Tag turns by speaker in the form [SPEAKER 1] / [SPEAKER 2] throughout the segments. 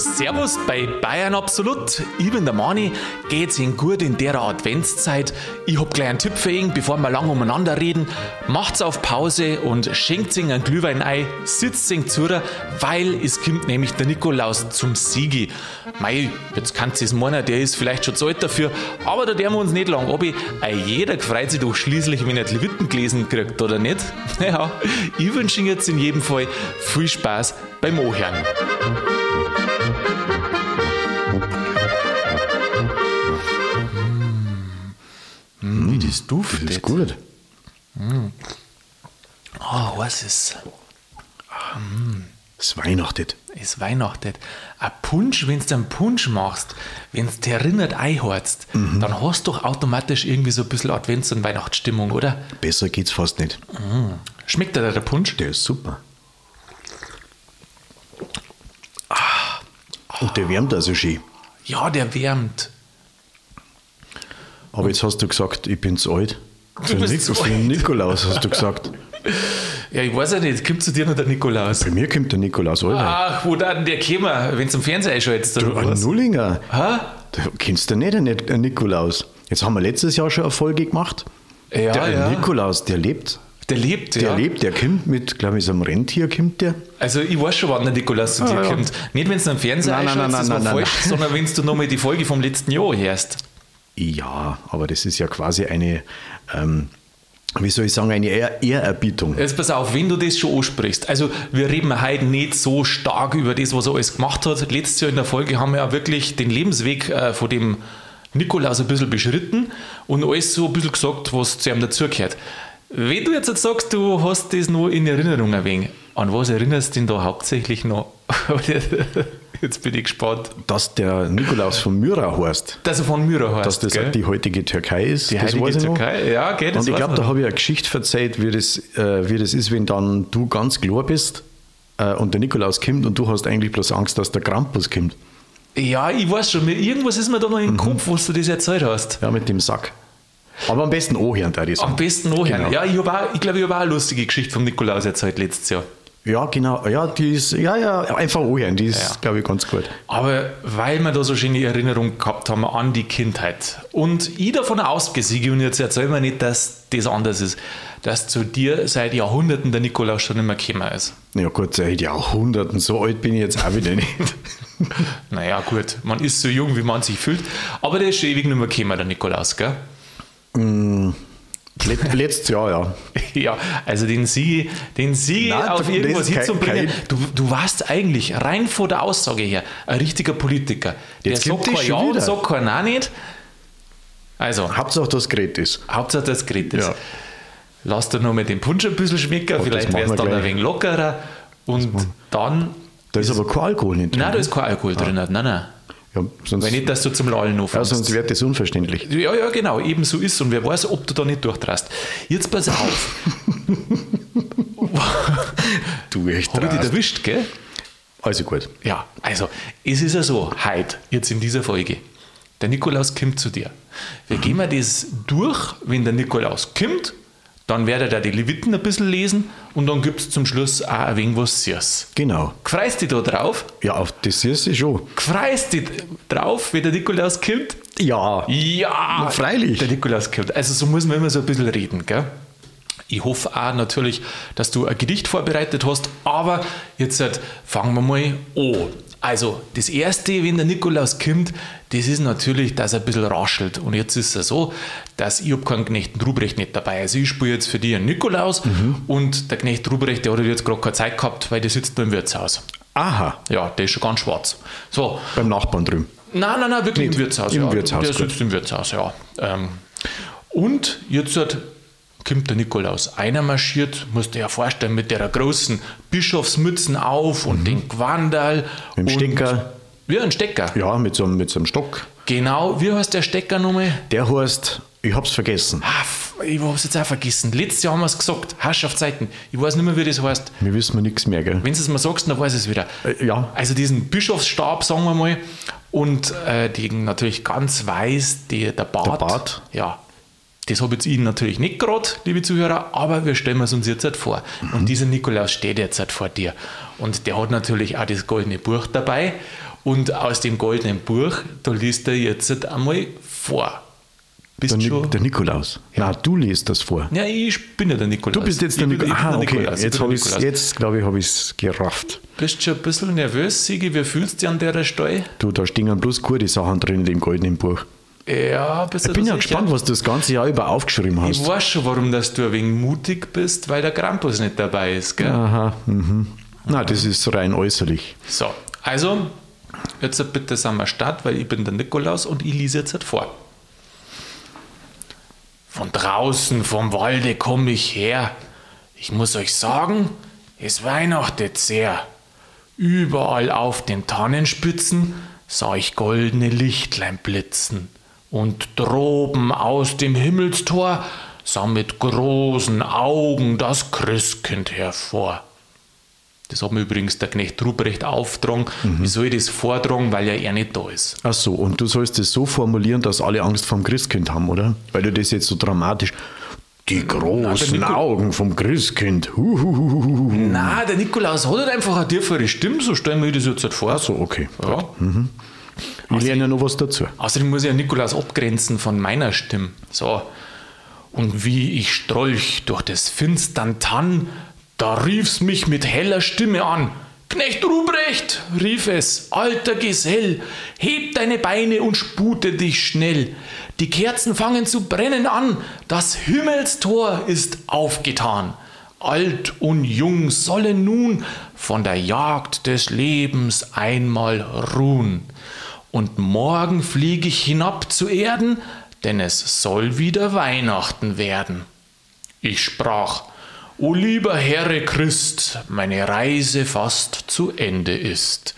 [SPEAKER 1] Servus bei Bayern Absolut. Ich bin der Mani. Geht's Ihnen gut in der Adventszeit? Ich hab gleich einen Tipp für ihn, bevor wir lang umeinander reden. Macht's auf Pause und schenkt ihn einen Glühwein ein, sitzt ihn zu, weil es kommt nämlich der Nikolaus zum Siegi. Mei, jetzt kannst du es meinen, der ist vielleicht schon zu alt dafür, aber da deren wir uns nicht lang ab. Jeder freut sich doch schließlich, wenn er die Leviten gelesen kriegt, oder nicht? Ja, ich wünsche Ihnen jetzt in jedem Fall viel Spaß beim Ohren. Wie das duftet.
[SPEAKER 2] Das ist gut.
[SPEAKER 1] Oh, was ist?
[SPEAKER 2] Es weihnachtet.
[SPEAKER 1] Es weihnachtet. Ein Punsch, wenn du einen Punsch machst, wenn du dich erinnert einhorzt, dann hast du doch automatisch irgendwie so ein bisschen Advents- und Weihnachtsstimmung, oder?
[SPEAKER 2] Besser geht's fast nicht.
[SPEAKER 1] Schmeckt dir der Punsch?
[SPEAKER 2] Der ist super. Und der wärmt also schön.
[SPEAKER 1] Ja, der wärmt.
[SPEAKER 2] Aber jetzt hast du gesagt, ich bin zu alt. Für,
[SPEAKER 1] bist
[SPEAKER 2] Nik
[SPEAKER 1] zu alt.
[SPEAKER 2] Nikolaus hast du gesagt.
[SPEAKER 1] Ja, ich weiß ja nicht, kommt zu dir noch der Nikolaus?
[SPEAKER 2] Bei mir kommt der Nikolaus, Alter.
[SPEAKER 1] Ach, wo dann der käme, wenn zum Fernseher einschaltest
[SPEAKER 2] du,
[SPEAKER 1] oder
[SPEAKER 2] ein
[SPEAKER 1] was?
[SPEAKER 2] Nullinger.
[SPEAKER 1] Hä?
[SPEAKER 2] Du kennst du nicht einen, Nikolaus. Jetzt haben wir letztes Jahr schon eine Folge gemacht.
[SPEAKER 1] Ja,
[SPEAKER 2] der
[SPEAKER 1] ja.
[SPEAKER 2] Nikolaus, der lebt.
[SPEAKER 1] Der lebt,
[SPEAKER 2] Der
[SPEAKER 1] ja.
[SPEAKER 2] lebt, der kommt mit, glaube ich, so einem Rentier kommt der.
[SPEAKER 1] Also ich weiß schon, wann der Nikolaus zu dir
[SPEAKER 2] Ah, ja.
[SPEAKER 1] kommt. Nicht, wenn du am Fernseher
[SPEAKER 2] Nein,
[SPEAKER 1] sondern wenn du nochmal die Folge vom letzten Jahr hörst.
[SPEAKER 2] Ja, aber das ist ja quasi eine, ähm, wie soll ich sagen, eine Ehr Ehrerbietung.
[SPEAKER 1] Jetzt pass auf, wenn du das schon ansprichst. Also, wir reden heute nicht so stark über das, was er alles gemacht hat. Letztes Jahr in der Folge haben wir ja wirklich den Lebensweg äh, von dem Nikolaus ein bisschen beschritten und alles so ein bisschen gesagt, was zu ihm dazugehört. Wenn du jetzt sagst, du hast das noch in Erinnerung ein wenig, an was erinnerst du denn da hauptsächlich noch? jetzt bin ich gespannt.
[SPEAKER 2] Dass der Nikolaus von Myra heißt,
[SPEAKER 1] Dass er von Myra heißt.
[SPEAKER 2] dass das
[SPEAKER 1] gell?
[SPEAKER 2] die heutige Türkei ist,
[SPEAKER 1] Die
[SPEAKER 2] das weiß ich noch.
[SPEAKER 1] Türkei, ja, das
[SPEAKER 2] Und ich glaube, da habe ich eine Geschichte erzählt, wie das, äh, wie das ist, wenn dann du ganz klar bist äh, und der Nikolaus kommt und du hast eigentlich bloß Angst, dass der Krampus kommt.
[SPEAKER 1] Ja, ich weiß schon, irgendwas ist mir da noch
[SPEAKER 2] Mhm.
[SPEAKER 1] im Kopf, was du das erzählt hast.
[SPEAKER 2] Ja, mit dem Sack. Aber am besten anhören, da sagen.
[SPEAKER 1] Am besten nachhören.
[SPEAKER 2] Genau.
[SPEAKER 1] Ja, ich, auch, ich glaube, ich habe auch eine lustige Geschichte vom Nikolaus erzählt letztes Jahr.
[SPEAKER 2] Ja, genau. Ja, die ist, ja, ja, einfach anhören, die ist,
[SPEAKER 1] Ja.
[SPEAKER 2] glaube ich, ganz gut.
[SPEAKER 1] Aber weil wir da so schöne Erinnerungen gehabt haben an die Kindheit und ich davon ausgehe, Sigi, und jetzt erzähl mir nicht, dass das anders ist, dass zu dir seit Jahrhunderten der Nikolaus schon immer gekommen ist.
[SPEAKER 2] Ja gut, seit Jahrhunderten, so alt bin ich jetzt auch wieder nicht.
[SPEAKER 1] Naja, gut, man ist so jung, wie man sich fühlt, aber der ist schon ewig nicht mehr gekommen, der Nikolaus, gell?
[SPEAKER 2] Let, letztes Jahr, ja.
[SPEAKER 1] Ja, also den Sieg, den Sieg
[SPEAKER 2] Nein,
[SPEAKER 1] auf irgendwas
[SPEAKER 2] ist
[SPEAKER 1] hinzubringen. Du, du warst eigentlich rein vor der Aussage her ein richtiger Politiker. Der
[SPEAKER 2] Jetzt
[SPEAKER 1] sagt kein Ja und sagt kein Nein nicht. Also,
[SPEAKER 2] Hauptsache, das Gerät ist.
[SPEAKER 1] Hauptsache das Gerät ist.
[SPEAKER 2] Ja.
[SPEAKER 1] Lass dir noch mit dem Punsch ein bisschen schmecken,
[SPEAKER 2] das
[SPEAKER 1] vielleicht wäre es dann ein
[SPEAKER 2] gleich.
[SPEAKER 1] wenig lockerer. Und dann.
[SPEAKER 2] Da ist aber kein Alkohol drin.
[SPEAKER 1] Nein, da ist kein Alkohol drin. Nein, nein.
[SPEAKER 2] Ja, sonst,
[SPEAKER 1] Weil nicht, dass du zum Lallen
[SPEAKER 2] ja,
[SPEAKER 1] anfängst.
[SPEAKER 2] sonst wird das unverständlich.
[SPEAKER 1] Ja, ja, genau, eben so ist und wer weiß, ob du da nicht durchtrast. Jetzt pass auf.
[SPEAKER 2] Du echt
[SPEAKER 1] Habe ich dich erwischt, gell?
[SPEAKER 2] Also gut.
[SPEAKER 1] Ja, also es ist ja so, heute, jetzt in dieser Folge, der Nikolaus kommt zu dir. Wir gehen mal das durch, wenn der Nikolaus kommt, dann werdet ihr die Leviten ein bisschen lesen und dann gibt es zum Schluss auch ein wenig was Süß.
[SPEAKER 2] Genau.
[SPEAKER 1] Freust dich da drauf?
[SPEAKER 2] Ja, auf das ist es schon.
[SPEAKER 1] Freust dich drauf, wenn der Nikolaus kommt?
[SPEAKER 2] Ja.
[SPEAKER 1] Ja,
[SPEAKER 2] Na, freilich.
[SPEAKER 1] Der Nikolaus kommt. Also so muss man immer so ein bisschen reden, gell? Ich hoffe auch natürlich, dass du ein Gedicht vorbereitet hast, aber jetzt halt, fangen wir mal an. Also, das Erste, wenn der Nikolaus kommt, das ist natürlich, dass er ein bisschen raschelt. Und jetzt ist es so, dass ich habe keinen Knecht Ruprecht nicht dabei. Also ich spiele jetzt für dich einen Nikolaus und der Knecht Ruprecht, der hat jetzt gerade keine Zeit gehabt, weil der sitzt nur im Wirtshaus.
[SPEAKER 2] Aha.
[SPEAKER 1] Ja, der ist schon ganz schwarz. So,
[SPEAKER 2] Beim Nachbarn drüben.
[SPEAKER 1] Nein, nein, nein, wirklich
[SPEAKER 2] Nicht.
[SPEAKER 1] im Wirtshaus.
[SPEAKER 2] Im
[SPEAKER 1] ja.
[SPEAKER 2] Wirtshaus,
[SPEAKER 1] Der
[SPEAKER 2] gut.
[SPEAKER 1] sitzt im Wirtshaus, ja. Ähm, und jetzt hat, kommt der Nikolaus. Einer marschiert, musst du dir ja vorstellen, mit der großen Bischofsmützen auf und den Gewandal.
[SPEAKER 2] Mhm. Mit dem
[SPEAKER 1] und,
[SPEAKER 2] Stecker.
[SPEAKER 1] Ja, ein Stecker.
[SPEAKER 2] Ja, mit so, einem- mit so einem Stock.
[SPEAKER 1] Genau, wie heißt der Stecker nochmal?
[SPEAKER 2] Der heißt, ich hab's vergessen.
[SPEAKER 1] Ah, ich hab's jetzt auch vergessen. Letztes Jahr haben wir es gesagt, Herrschaftszeiten. Ich weiß nicht mehr, wie das heißt.
[SPEAKER 2] Wir wissen wir nichts mehr, gell?
[SPEAKER 1] Wenn du es mir sagst, dann weiß ich es wieder.
[SPEAKER 2] Äh, ja.
[SPEAKER 1] Also diesen Bischofsstab, sagen wir mal, und äh, den natürlich ganz weiß, die, der Bart.
[SPEAKER 2] Der Bart.
[SPEAKER 1] Ja. Das habe jetzt Ihnen natürlich nicht gerade, liebe Zuhörer, aber wir stellen es uns jetzt halt vor. Und dieser Nikolaus steht jetzt halt vor dir. Und der hat natürlich auch das goldene Buch dabei. Und aus dem goldenen Buch, da liest er jetzt einmal vor.
[SPEAKER 2] Bist der, schon? der Nikolaus. Ja. Nein, du liest das vor.
[SPEAKER 1] Ja, ich bin ja der Nikolaus.
[SPEAKER 2] Du bist jetzt der, Nik Aha, okay. Nikolaus. Jetzt, Nikolaus. jetzt glaube ich, habe ich es gerafft.
[SPEAKER 1] Bist du schon ein bisschen nervös, Sigi? Wie fühlst du dich an der Stelle?
[SPEAKER 2] Du, da stehen bloß gute Sachen drin in dem goldenen Buch.
[SPEAKER 1] Ja,
[SPEAKER 2] Ich bin ja gespannt, was du das ganze Jahr über aufgeschrieben hast.
[SPEAKER 1] Ich weiß schon, warum dass du ein wenig mutig bist, weil der Krampus nicht dabei ist. Gell?
[SPEAKER 2] Aha, mhm. Na, das ist rein äußerlich.
[SPEAKER 1] So, also, jetzt bitte sagen wir Start, weil ich bin der Nikolaus und ich lese jetzt halt vor. Von draußen vom Walde komme ich her. Ich muss euch sagen, es weihnachtet sehr. Überall auf den Tannenspitzen sah ich goldene Lichtlein blitzen. Und droben aus dem Himmelstor sah mit großen Augen das Christkind hervor. Das hat mir übrigens der Knecht Ruprecht aufgetragen. Mhm. Ich soll das vortragen, weil ja er nicht da ist.
[SPEAKER 2] Ach so, und du sollst das so formulieren, dass alle Angst vom Christkind haben, oder? Weil du das jetzt so dramatisch. Die großen Nein, Augen vom Christkind. Huhuhuhu.
[SPEAKER 1] Nein, der Nikolaus hat halt einfach eine tiefere Stimme, so stellen wir das jetzt halt vor.
[SPEAKER 2] Ach so, okay. Ja. Mhm. Ich lerne ja noch was dazu.
[SPEAKER 1] Außerdem muss ich ja Nikolaus abgrenzen von meiner Stimme. So. Und wie ich strolch durch das finstern Tann, da rief's mich mit heller Stimme an. Knecht Ruprecht, rief es, alter Gesell, heb deine Beine und spute dich schnell. Die Kerzen fangen zu brennen an, das Himmelstor ist aufgetan. Alt und Jung sollen nun von der Jagd des Lebens einmal ruhen. Und morgen flieg ich hinab zu Erden, denn es soll wieder Weihnachten werden. Ich sprach, O lieber Herr Christ, meine Reise fast zu Ende ist.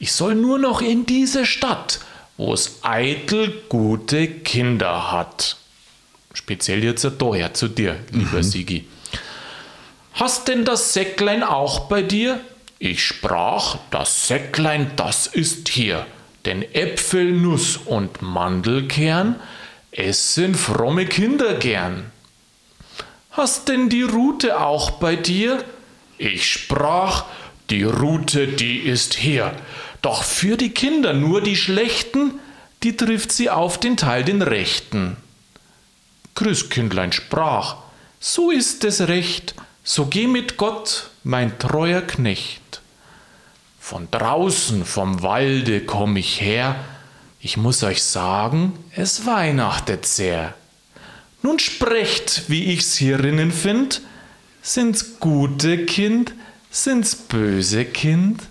[SPEAKER 1] Ich soll nur noch in diese Stadt, wo es eitel gute Kinder hat. Speziell jetzt daher zu dir, lieber mhm. Sigi. Hast denn das Säcklein auch bei dir? Ich sprach, das Säcklein, das ist hier. Denn Äpfel, Nuss und Mandelkern essen fromme Kinder gern. Hast denn die Rute auch bei dir? Ich sprach, die Rute, die ist hier. Doch für die Kinder nur die Schlechten, die trifft sie auf den Teil den Rechten. Christkindlein sprach, so ist es recht, so geh mit Gott, mein treuer Knecht. Von draußen vom Walde komm ich her, ich muss euch sagen, es weihnachtet sehr. Nun sprecht, wie ich's hierinnen find. Sind's gute Kind? Sind's böse Kind?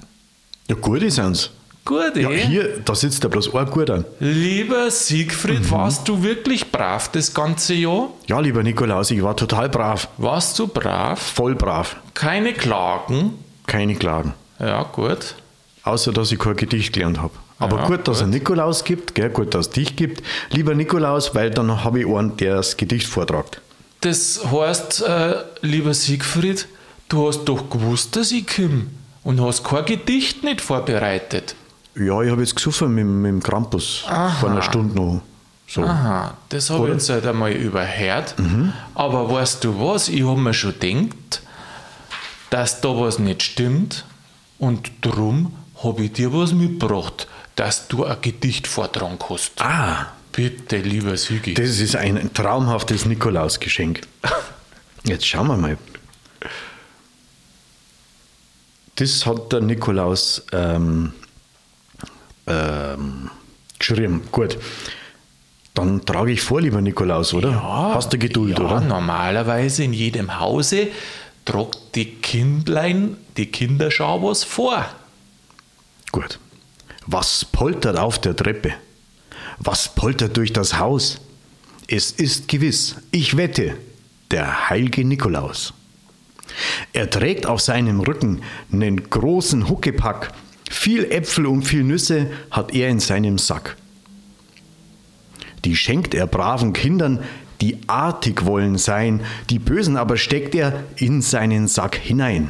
[SPEAKER 2] Ja, gute sind's.
[SPEAKER 1] Gute?
[SPEAKER 2] Ja, hier, da sitzt ja bloß ein guter.
[SPEAKER 1] Lieber Siegfried, mhm. warst du wirklich brav das ganze Jahr?
[SPEAKER 2] Ja, lieber Nikolaus, ich war total brav.
[SPEAKER 1] Warst du brav?
[SPEAKER 2] Voll brav.
[SPEAKER 1] Keine Klagen?
[SPEAKER 2] Keine Klagen.
[SPEAKER 1] Ja, gut.
[SPEAKER 2] Außer, dass ich kein Gedicht gelernt habe. Aber ja, gut, dass es Nikolaus gibt, gell? gut, dass es dich gibt. Lieber Nikolaus, weil dann habe ich einen, der das Gedicht vortragt.
[SPEAKER 1] Das heißt, äh, lieber Siegfried, du hast doch gewusst, dass ich komme und hast kein Gedicht nicht vorbereitet.
[SPEAKER 2] Ja, ich habe jetzt gesoffen mit, mit dem Krampus Aha. vor einer Stunde noch. So.
[SPEAKER 1] Aha, das habe ich jetzt halt einmal überhört. Mhm. Aber weißt du was, ich habe mir schon gedacht, dass da was nicht stimmt und drum habe ich dir was mitgebracht dass du ein Gedicht vortragen kannst.
[SPEAKER 2] Ah.
[SPEAKER 1] Bitte, lieber Sügi.
[SPEAKER 2] Das ist ein traumhaftes Nikolausgeschenk. Jetzt schauen wir mal. Das hat der Nikolaus ähm, ähm, geschrieben. Gut. Dann trage ich vor, lieber Nikolaus, oder?
[SPEAKER 1] Ja,
[SPEAKER 2] Hast du Geduld, ja, oder?
[SPEAKER 1] Normalerweise in jedem Hause tragt die Kindlein, die Kinderschau was vor.
[SPEAKER 2] Gut. Was poltert auf der Treppe? Was poltert durch das Haus? Es ist gewiss, ich wette, der heilige Nikolaus. Er trägt auf seinem Rücken einen großen Huckepack. Viel Äpfel und viel Nüsse hat er in seinem Sack. Die schenkt er braven Kindern, die artig wollen sein, die Bösen aber steckt er in seinen Sack hinein.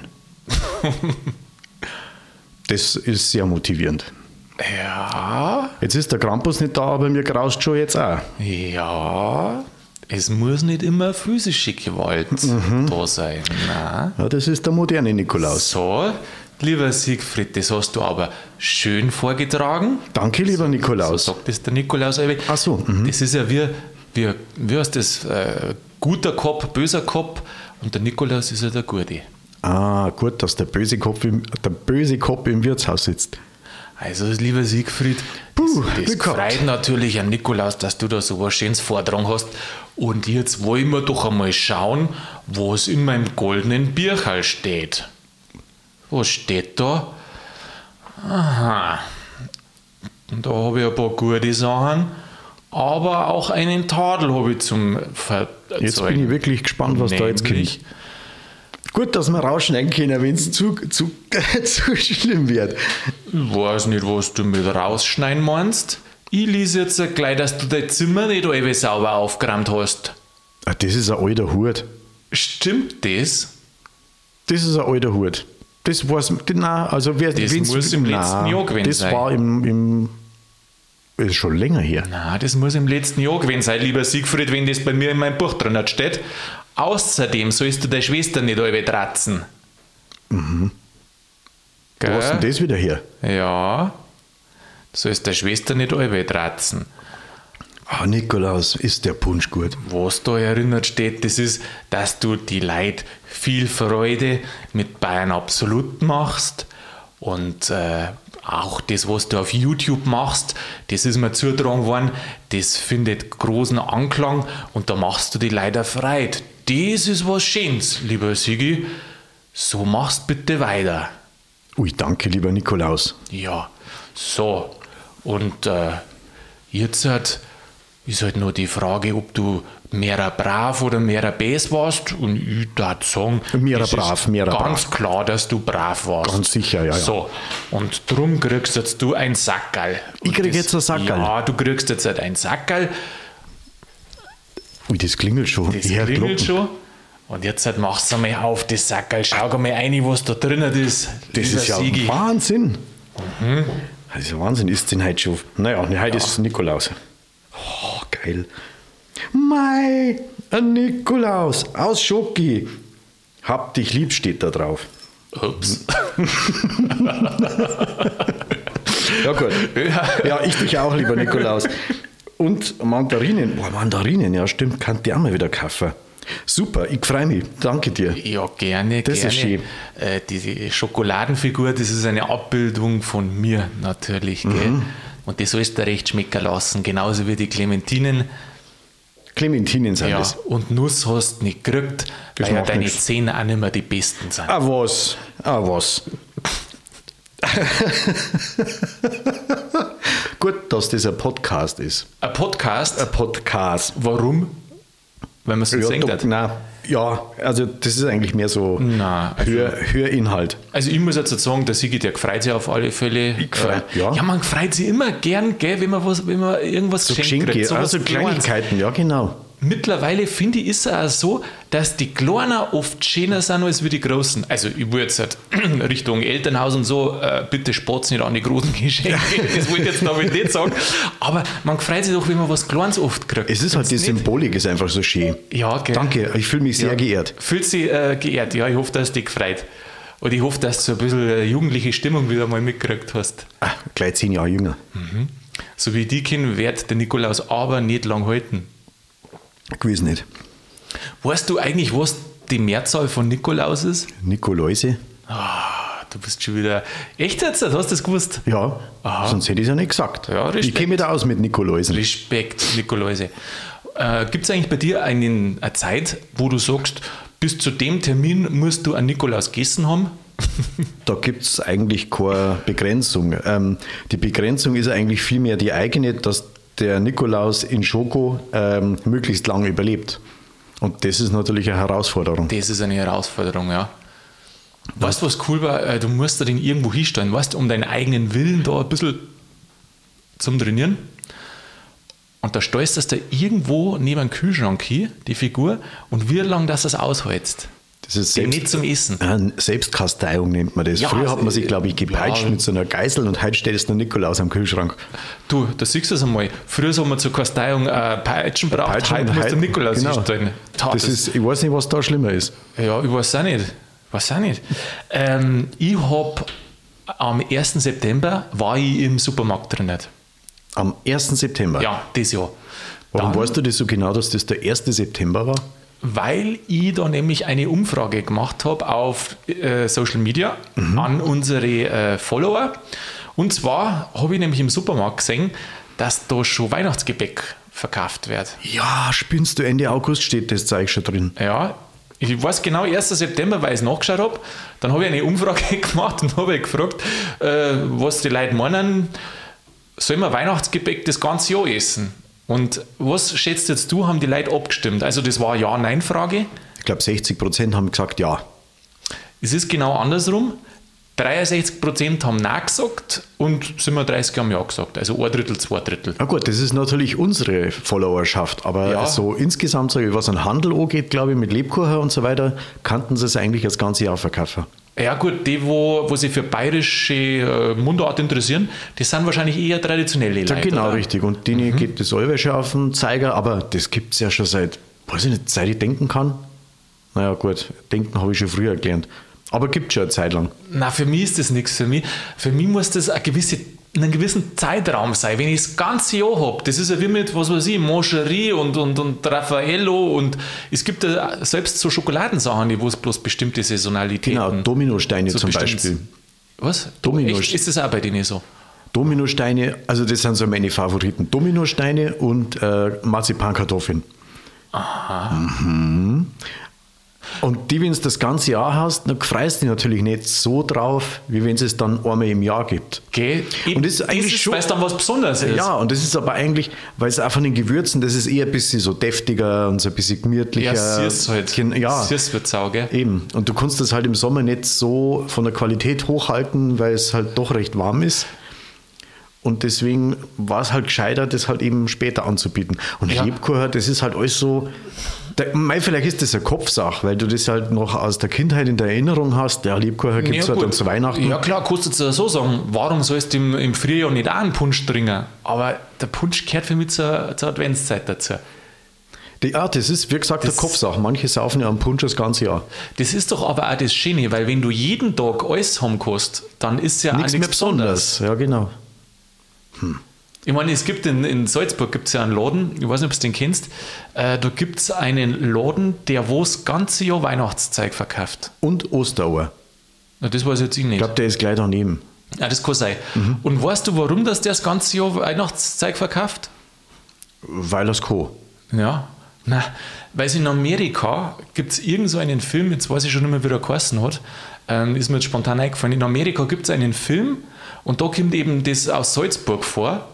[SPEAKER 2] das ist sehr motivierend.
[SPEAKER 1] Ja.
[SPEAKER 2] Jetzt ist der Krampus nicht da, aber mir graust schon jetzt auch.
[SPEAKER 1] Ja. Es muss nicht immer physische Gewalt mhm. da sein. Nein.
[SPEAKER 2] Ja, das ist der moderne Nikolaus.
[SPEAKER 1] So, lieber Siegfried, das hast du aber schön vorgetragen.
[SPEAKER 2] Danke, lieber Nikolaus.
[SPEAKER 1] So sagt das der Nikolaus.
[SPEAKER 2] Ach so, mhm.
[SPEAKER 1] Das ist ja wie, wie, wie heißt das? Äh, guter Kopf, böser Kopf. Und der Nikolaus ist ja der Gute.
[SPEAKER 2] Ah, gut, dass der böse Kopf im, der böse Kopf im Wirtshaus sitzt.
[SPEAKER 1] Also, lieber Siegfried,
[SPEAKER 2] Puh,
[SPEAKER 1] das, das freut natürlich an Nikolaus, dass du da so was Schönes vortragen hast. Und jetzt wollen wir doch einmal schauen, was in meinem goldenen Birchal steht. Was steht da? Aha. Und da habe ich ein paar gute Sachen, aber auch einen Tadel habe ich zum Verzeihen.
[SPEAKER 2] Jetzt bin ich wirklich gespannt, was da jetzt
[SPEAKER 1] Nämlich-
[SPEAKER 2] kommt. Gut, dass wir rausschneiden können, wenn es zu, zu, zu schlimm wird.
[SPEAKER 1] Ich weiß nicht, was du mit rausschneiden meinst. Ich lese jetzt gleich, dass du dein Zimmer nicht alle sauber aufgeräumt hast.
[SPEAKER 2] Ah, Das ist ein alter Hut.
[SPEAKER 1] Stimmt das?
[SPEAKER 2] Das ist ein alter Hut. Das weiß nein, also wer
[SPEAKER 1] Das muss im
[SPEAKER 2] nein,
[SPEAKER 1] letzten Jahr gewesen
[SPEAKER 2] Das
[SPEAKER 1] sein.
[SPEAKER 2] war im, im ist schon länger her.
[SPEAKER 1] Na, das muss im letzten Jahr gewesen sein, lieber Siegfried, wenn das bei mir in meinem Buch drin steht. Außerdem sollst du deine Schwester nicht alle tratzen. Mhm.
[SPEAKER 2] Wo hast denn das wieder her?
[SPEAKER 1] Ja. Du sollst deine Schwester nicht alle tratzen.
[SPEAKER 2] Ah, Nikolaus, ist der Punsch gut.
[SPEAKER 1] Was da erinnert steht, das ist, dass du die Leid viel Freude mit Bayern Absolut machst und äh, auch das, was du auf YouTube machst, das ist mir zugetragen worden, das findet großen Anklang und da machst du die Leute freit. Das ist was Schönes, lieber Sigi. So machst bitte weiter.
[SPEAKER 2] Ui, danke, lieber Nikolaus.
[SPEAKER 1] Ja, so. Und äh, jetzt hat, ist halt nur die Frage, ob du mehrer brav oder mehrer bes warst. Und ich würde sagen,
[SPEAKER 2] Mehrer brav, mehrer
[SPEAKER 1] ganz klar, dass du brav warst.
[SPEAKER 2] Ganz sicher, ja, ja.
[SPEAKER 1] So, und drum kriegst jetzt du ein Sackerl.
[SPEAKER 2] Ich krieg jetzt ein Sackerl?
[SPEAKER 1] Ja, du kriegst jetzt halt ein Sackerl.
[SPEAKER 2] Ui, das klingelt schon.
[SPEAKER 1] Das
[SPEAKER 2] Ich hör
[SPEAKER 1] klingelt
[SPEAKER 2] Glocken.
[SPEAKER 1] schon. Und jetzt halt machst du einmal auf das Sackerl. Schau mal rein, was da drinnen ist.
[SPEAKER 2] Das ist ja
[SPEAKER 1] Sigi.
[SPEAKER 2] Wahnsinn. Das ist ja Wahnsinn. Ist denn heute schon? Naja, heute ist Nikolaus. Oh, geil. Mei, ein Nikolaus aus Schoki. Hab dich lieb steht da drauf.
[SPEAKER 1] Ups.
[SPEAKER 2] Ja, gut. Ja, ich dich auch, lieber Nikolaus. Und Mandarinen. Boah, Mandarinen, ja, stimmt. Kann die auch mal wieder kaufen. Super, ich freue mich. Danke dir.
[SPEAKER 1] Ja, gerne,
[SPEAKER 2] Das
[SPEAKER 1] gerne.
[SPEAKER 2] ist schön.
[SPEAKER 1] Äh, diese Schokoladenfigur, das ist eine Abbildung von mir natürlich.
[SPEAKER 2] Mhm.
[SPEAKER 1] Und das sollst du recht schmecken lassen, genauso wie die Clementinen.
[SPEAKER 2] Clementinen sind
[SPEAKER 1] Ja,
[SPEAKER 2] das.
[SPEAKER 1] und Nuss hast du nicht gekriegt,
[SPEAKER 2] Das
[SPEAKER 1] weil ja deine
[SPEAKER 2] nichts.
[SPEAKER 1] Zähne auch nicht mehr die besten sind.
[SPEAKER 2] Ah, was? Ah, was? Gut, dass das ein Podcast ist.
[SPEAKER 1] Ein Podcast,
[SPEAKER 2] Ein Podcast.
[SPEAKER 1] warum? Weil man so
[SPEAKER 2] Ja,
[SPEAKER 1] singt
[SPEAKER 2] doch,
[SPEAKER 1] hat.
[SPEAKER 2] nein, ja, also das ist eigentlich mehr so
[SPEAKER 1] Na, also-
[SPEAKER 2] Hör, Hörinhalt.
[SPEAKER 1] Also ich muss jetzt sagen, der Sigi, der freut sich auf alle Fälle.
[SPEAKER 2] Ich freu-
[SPEAKER 1] Äh,
[SPEAKER 2] ja.
[SPEAKER 1] ja, man freut sich immer gern, gell, wenn man, was, wenn man irgendwas
[SPEAKER 2] So
[SPEAKER 1] geschenkt
[SPEAKER 2] Geschenke,
[SPEAKER 1] kriegt. So
[SPEAKER 2] also. Kleinigkeiten, ja genau.
[SPEAKER 1] Mittlerweile finde ich, ist es auch so, dass die Kleinen oft schöner sind als wie die Großen. Also, ich will jetzt halt Richtung Elternhaus und so, äh, bitte spotz nicht an die großen Geschenke. Das wollte ich jetzt damit nicht sagen. Aber man freut sich doch, wenn man was Kleines oft kriegt.
[SPEAKER 2] Es ist halt die
[SPEAKER 1] nicht?
[SPEAKER 2] Symbolik ist einfach so schön.
[SPEAKER 1] Ja, gell.
[SPEAKER 2] Danke, ich fühle mich sehr
[SPEAKER 1] Ja.
[SPEAKER 2] geehrt.
[SPEAKER 1] Fühlt sich äh, geehrt. Ja, ich hoffe, dass dich gefreut. Und ich hoffe, dass du so ein bisschen äh, jugendliche Stimmung wieder mal mitgekriegt hast.
[SPEAKER 2] Ah, gleich zehn Jahre jünger.
[SPEAKER 1] So wie die kennen, wird der Nikolaus aber nicht lang halten.
[SPEAKER 2] Gewiss nicht.
[SPEAKER 1] Weißt du eigentlich, was die Mehrzahl von Nikolaus ist?
[SPEAKER 2] Nikoläuse?
[SPEAKER 1] Ah, du bist schon wieder. Echt jetzt? Hast du das gewusst?
[SPEAKER 2] Ja,
[SPEAKER 1] Aha.
[SPEAKER 2] sonst hätte ich es ja nicht gesagt.
[SPEAKER 1] Ja, Respekt.
[SPEAKER 2] ich kenne mich da aus mit Nikoläusen.
[SPEAKER 1] Respekt, Nikoläuse. Äh, Gibt es eigentlich bei dir einen, eine Zeit, wo du sagst, bis zu dem Termin musst du einen Nikolaus gegessen haben?
[SPEAKER 2] Da gibt es eigentlich keine Begrenzung. Ähm, die Begrenzung ist eigentlich vielmehr die eigene, dass der Nikolaus in Schoko ähm, möglichst lange überlebt. Und das ist natürlich eine Herausforderung.
[SPEAKER 1] Das ist eine Herausforderung, ja. Weißt du, was cool war? Äh, Du musst da den irgendwo hinstellen, weißt du, um deinen eigenen Willen da ein bisschen zum Trainieren. Und da stellst du das da irgendwo neben dem Kühlschrank hin, die Figur, und wie lange das es aushältst.
[SPEAKER 2] Das ist
[SPEAKER 1] Den nicht zum Essen.
[SPEAKER 2] Ah, Selbstkasteiung nennt man das.
[SPEAKER 1] Ja,
[SPEAKER 2] Früher hat man sich,
[SPEAKER 1] äh,
[SPEAKER 2] glaube ich, gepeitscht
[SPEAKER 1] ja.
[SPEAKER 2] mit so einer Geißel und heute stellst du den Nikolaus am Kühlschrank.
[SPEAKER 1] Du, da siehst du es einmal. Früher haben wir zur Kasteiung äh, Peitschen braucht,
[SPEAKER 2] Peitschen
[SPEAKER 1] heute muss der Nikolaus
[SPEAKER 2] genau.
[SPEAKER 1] hinstellen. Ta,
[SPEAKER 2] Das ist, ich weiß nicht, was da schlimmer ist.
[SPEAKER 1] ja, ich weiß auch nicht. Was auch nicht. Ähm, ich habe am 1. September war ich im Supermarkt drin.
[SPEAKER 2] Am 1. September?
[SPEAKER 1] Ja, das Jahr.
[SPEAKER 2] Warum
[SPEAKER 1] Dann-
[SPEAKER 2] weißt du das so genau, dass das der 1. September war?
[SPEAKER 1] Weil ich da nämlich eine Umfrage gemacht habe auf äh, Social Media an unsere äh, Follower. Und zwar habe ich nämlich im Supermarkt gesehen, dass da schon Weihnachtsgebäck verkauft wird.
[SPEAKER 2] Ja, spinnst du, Ende August steht das Zeug schon drin.
[SPEAKER 1] Ja, ich weiß genau, 1. September, weil ich es nachgeschaut habe. Dann habe ich eine Umfrage gemacht und habe gefragt, äh, was die Leute meinen, soll man Weihnachtsgebäck das ganze Jahr essen? Und was schätzt jetzt du, haben die Leute abgestimmt? Also das war eine Ja-Nein-Frage.
[SPEAKER 2] Ich glaube, 60 Prozent haben gesagt ja.
[SPEAKER 1] Es ist genau andersrum. 63% haben Nein gesagt und 37 haben Ja gesagt. Also ein Drittel, zwei Drittel.
[SPEAKER 2] Na gut, das ist natürlich unsere Followerschaft, aber
[SPEAKER 1] Ja.
[SPEAKER 2] so insgesamt, was an Handel angeht, glaube ich, mit Lebkuchen und so weiter, kannten sie es eigentlich das ganze Jahr verkaufen.
[SPEAKER 1] Ja gut, die, wo, wo sich für bayerische äh, Mundart interessieren, die sind wahrscheinlich eher traditionelle
[SPEAKER 2] Ja,
[SPEAKER 1] Leute.
[SPEAKER 2] genau,
[SPEAKER 1] oder?
[SPEAKER 2] richtig. Und denen geht das allweil schon auf den Zeiger, aber das gibt es ja schon seit, weiß ich nicht, seit ich denken kann. Naja, gut, denken habe ich schon früher gelernt. Aber gibt schon eine Zeit lang.
[SPEAKER 1] Na, für mich ist das nichts. Für mich, für mich muss das eine gewisse, einen gewissen Zeitraum sein. Wenn ich das ganze Jahr habe, das ist ja wie mit, was weiß ich, Moncherie und, und, und Raffaello und es gibt ja selbst so Schokoladensachen, die wo es bloß bestimmte Saisonalitäten
[SPEAKER 2] Genau, Dominosteine
[SPEAKER 1] so
[SPEAKER 2] zum Beispiel.
[SPEAKER 1] Was?
[SPEAKER 2] Dominos.
[SPEAKER 1] Echt? Ist das auch bei denen so?
[SPEAKER 2] Dominosteine, also das sind so meine Favoriten. Dominosteine und äh, Marzipankartoffeln. Aha. Mhm. Und die, wenn du das ganze Jahr hast, dann freust du dich natürlich nicht so drauf, wie wenn es es dann einmal im Jahr gibt.
[SPEAKER 1] Gell?
[SPEAKER 2] Und das ist eigentlich schon-
[SPEAKER 1] weil es dann was Besonderes ist.
[SPEAKER 2] Ja, und das ist aber eigentlich, weil es auch von den Gewürzen, das ist eher ein bisschen so deftiger und so ein bisschen gemütlicher.
[SPEAKER 1] Ja, süß halt.
[SPEAKER 2] Ja,
[SPEAKER 1] Süß wird sau, gell?
[SPEAKER 2] eben. Und du kannst das halt im Sommer nicht so von der Qualität hochhalten, weil es halt doch recht warm ist. Und deswegen war es halt gescheiter, das halt eben später anzubieten. Und
[SPEAKER 1] Ja.
[SPEAKER 2] Lebkuchen, das ist halt alles so. Der, mei, vielleicht ist das eine Kopfsache, weil du das halt noch aus der Kindheit in der Erinnerung hast. Der Lebkuchen gibt es halt
[SPEAKER 1] gut.
[SPEAKER 2] dann zu Weihnachten.
[SPEAKER 1] Ja klar, kannst du jetzt so sagen, warum sollst du im, im Frühjahr nicht auch einen Punsch trinken? Aber der Punsch gehört für mich zur, zur Adventszeit dazu.
[SPEAKER 2] Die, ja, das ist, wie gesagt,
[SPEAKER 1] Das-
[SPEAKER 2] eine Kopfsache. Manche saufen ja am Punsch das ganze Jahr.
[SPEAKER 1] Das ist doch aber auch das Schöne, weil wenn du jeden Tag alles haben kannst, dann ist ja
[SPEAKER 2] Nichts
[SPEAKER 1] nichts
[SPEAKER 2] mehr
[SPEAKER 1] Besonderes.
[SPEAKER 2] besonders. Ja, genau.
[SPEAKER 1] Ich meine, es gibt in, in Salzburg gibt's ja einen Laden, ich weiß nicht, ob du den kennst, äh, da gibt es einen Laden, der wo das ganze Jahr Weihnachtszeug verkauft.
[SPEAKER 2] Und Osterauer.
[SPEAKER 1] Na, das weiß jetzt ich nicht.
[SPEAKER 2] Ich glaube, der ist gleich daneben.
[SPEAKER 1] Ja, das kann sein. Und weißt du, warum das der das ganze Jahr Weihnachtszeug verkauft?
[SPEAKER 2] Weil es kann.
[SPEAKER 1] Ja, na, weil es in Amerika gibt es irgend so einen Film, jetzt weiß ich schon nicht mehr, wie der geheißen hat, ähm, ist mir jetzt spontan eingefallen. In Amerika gibt es einen Film und da kommt eben das aus Salzburg vor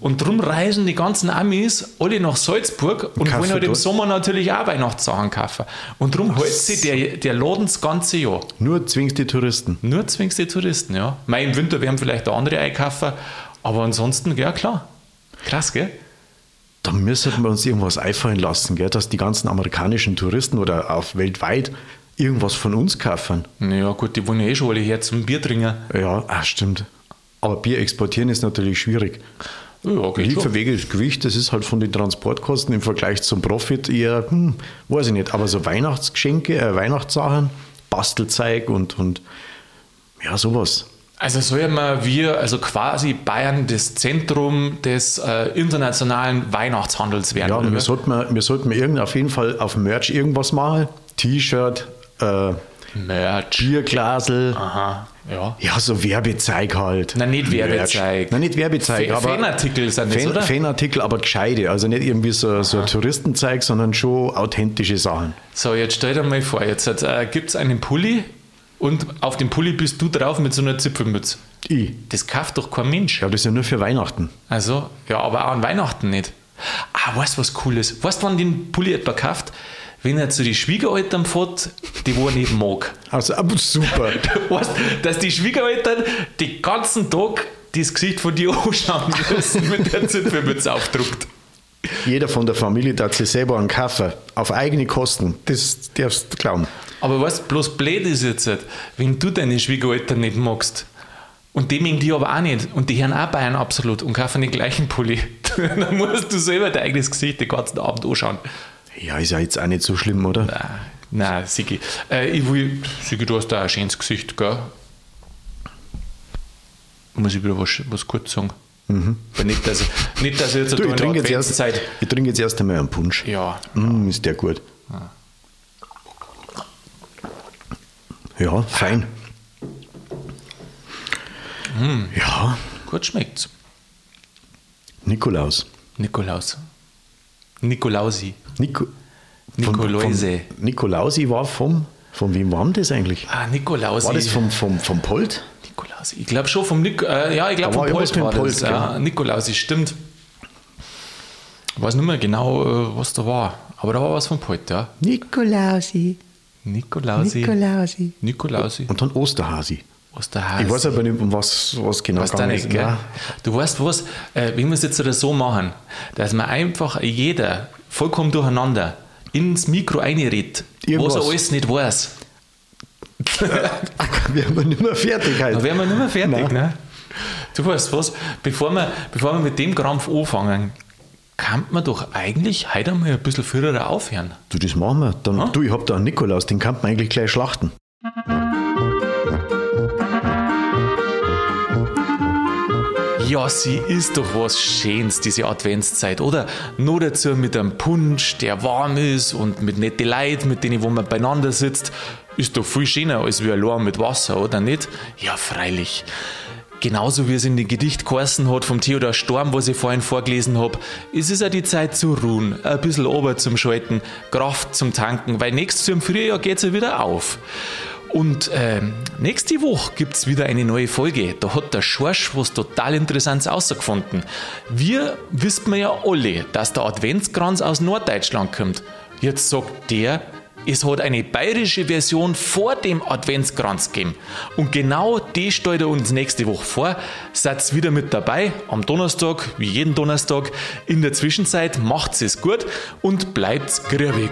[SPEAKER 1] und drum reisen die ganzen Amis alle nach Salzburg und
[SPEAKER 2] kaufen
[SPEAKER 1] wollen halt im. Sommer natürlich auch Weihnachtssachen kaufen. Und drum hält sich der, der Laden das ganze Jahr.
[SPEAKER 2] Nur zwingst die Touristen.
[SPEAKER 1] Nur zwingst die Touristen, ja. Mei, im Winter werden vielleicht auch andere einkaufen, aber ansonsten, ja klar. Krass, gell?
[SPEAKER 2] Da müssen wir uns irgendwas einfallen lassen, gell? dass die ganzen amerikanischen Touristen oder auch weltweit irgendwas von uns kaufen.
[SPEAKER 1] Ja gut, die wollen ja eh schon alle her zum Bier trinken.
[SPEAKER 2] Ja, ah, stimmt. Aber Bier exportieren ist natürlich schwierig.
[SPEAKER 1] Ja, geht schon.
[SPEAKER 2] Lieferwege, das Gewicht, das ist halt von den Transportkosten im Vergleich zum Profit eher, hm, weiß ich nicht. Aber so Weihnachtsgeschenke, äh, Weihnachtssachen, Bastelzeug und, und ja, sowas.
[SPEAKER 1] Also sollen wir wir, also quasi Bayern, das Zentrum des äh, internationalen Weihnachtshandels werden.
[SPEAKER 2] Ja, wir sollten, wir, wir sollten irgend, auf jeden Fall auf Merch irgendwas machen. T-Shirt, äh,
[SPEAKER 1] Merch.
[SPEAKER 2] Bierglasel.
[SPEAKER 1] Aha, ja.
[SPEAKER 2] Ja, so Werbezeug halt.
[SPEAKER 1] Na, nicht. Werbezeug.
[SPEAKER 2] Nein, nicht Werbezeug,
[SPEAKER 1] Fa-
[SPEAKER 2] aber.
[SPEAKER 1] Fanartikel sind das,
[SPEAKER 2] Fan,
[SPEAKER 1] oder?
[SPEAKER 2] Fanartikel, aber gescheite. Also nicht irgendwie so, so ein Touristenzeug, sondern schon authentische Sachen.
[SPEAKER 1] So, jetzt stell dir mal vor, jetzt äh, gibt es einen Pulli und auf dem Pulli bist du drauf mit so einer Zipfelmütze.
[SPEAKER 2] Ich.
[SPEAKER 1] Das kauft doch kein Mensch.
[SPEAKER 2] Ja, das ist ja nur für Weihnachten.
[SPEAKER 1] Also, ja, aber auch an Weihnachten nicht. Ah, weißt du, was cool ist? Weißt du, wann den Pulli etwa kauft? Wenn er zu den Schwiegereltern fährt, die wo er nicht mag.
[SPEAKER 2] Also, super.
[SPEAKER 1] Weißt, dass die Schwiegereltern den ganzen Tag das Gesicht von dir anschauen müssen, mit der Zipfelmütze aufdruckt.
[SPEAKER 2] Jeder von der Familie darf sich selber einen Kaffee auf eigene Kosten. Das darfst du glauben.
[SPEAKER 1] Aber weißt bloß blöd ist jetzt, halt, wenn du deine Schwiegereltern nicht magst und die mögen die aber auch nicht und die hören auch Bayern absolut und kaufen den gleichen Pulli, dann musst du selber dein eigenes Gesicht den ganzen Abend anschauen.
[SPEAKER 2] Ja, ist ja jetzt auch nicht so schlimm, oder?
[SPEAKER 1] Ah, Nein, Sigi. Äh, ich will, Sigi, du hast da ein schönes Gesicht, gell? Muss ich wieder was, was kurz sagen? Mhm. Nicht, dass, ich- nicht, dass ich jetzt
[SPEAKER 2] Du, ich, trinke
[SPEAKER 1] in
[SPEAKER 2] jetzt erst,
[SPEAKER 1] Adventszeit...
[SPEAKER 2] ich trinke jetzt erst einmal einen Punsch.
[SPEAKER 1] Ja,
[SPEAKER 2] Mm, ist der gut. Ja, fein. Ja,
[SPEAKER 1] gut schmeckt's.
[SPEAKER 2] Nikolaus.
[SPEAKER 1] Nikolaus. Nikolausi.
[SPEAKER 2] Nico,
[SPEAKER 1] Nikoläuse.
[SPEAKER 2] Vom, Nikolausi war vom, von wem war denn das eigentlich?
[SPEAKER 1] Ah, Nikolausi.
[SPEAKER 2] War das vom, vom, vom Polt?
[SPEAKER 1] Nikolausi. Ich glaube schon vom Nik äh, ja, ich glaube vom Polt war
[SPEAKER 2] dem
[SPEAKER 1] das.
[SPEAKER 2] Polt,
[SPEAKER 1] ja, Nikolausi, stimmt. Ich weiß nicht mehr genau, äh, was da war. Aber da war was vom Polt, ja.
[SPEAKER 2] Nikolausi.
[SPEAKER 1] Nikolausi.
[SPEAKER 2] Nikolausi.
[SPEAKER 1] Nikolausi.
[SPEAKER 2] Und dann Osterhasi.
[SPEAKER 1] Osterhase.
[SPEAKER 2] Ich weiß aber nicht, um was, was genau
[SPEAKER 1] Was da
[SPEAKER 2] gegangen
[SPEAKER 1] nicht,
[SPEAKER 2] ist.
[SPEAKER 1] Du weißt was, äh, wir es jetzt so machen, dass man einfach jeder vollkommen durcheinander ins Mikro einredet,
[SPEAKER 2] Irgendwas.
[SPEAKER 1] was er alles nicht weiß.
[SPEAKER 2] Wir haben nicht mehr fertig heute.
[SPEAKER 1] Da wären wir nicht mehr fertig,
[SPEAKER 2] Nein.
[SPEAKER 1] ne? Du weißt was, bevor wir, bevor wir mit dem Krampf anfangen, kann man doch eigentlich heute einmal ein bisschen früher aufhören.
[SPEAKER 2] Du, das machen wir. Dann, Du, ich hab da einen Nikolaus, den kann man eigentlich gleich schlachten.
[SPEAKER 1] Ja, sie ist doch was Schönes, diese Adventszeit, oder? Nur dazu mit einem Punsch, der warm ist und mit nette Leuten, mit denen wo man beieinander sitzt, ist doch viel schöner als wie allein mit Wasser, oder nicht? Ja, freilich. Genauso wie es in dem Gedicht geheißen hat vom Theodor Storm, was ich vorhin vorgelesen habe, es ist ja die Zeit zu ruhen, ein bisschen ober zum Schalten, Kraft zum Tanken, weil nächstes Jahr im Frühjahr geht's ja wieder auf. Und ähm, nächste Woche gibt's wieder eine neue Folge. Da hat der Schorsch was total Interessantes rausgefunden. Wir wissen ja alle, dass der Adventskranz aus Norddeutschland kommt. Jetzt sagt der, es hat eine bayerische Version vor dem Adventskranz gegeben. Und genau die stellt er uns nächste Woche vor. Seid wieder mit dabei am Donnerstag, wie jeden Donnerstag. In der Zwischenzeit macht's es gut und bleibt's grübig.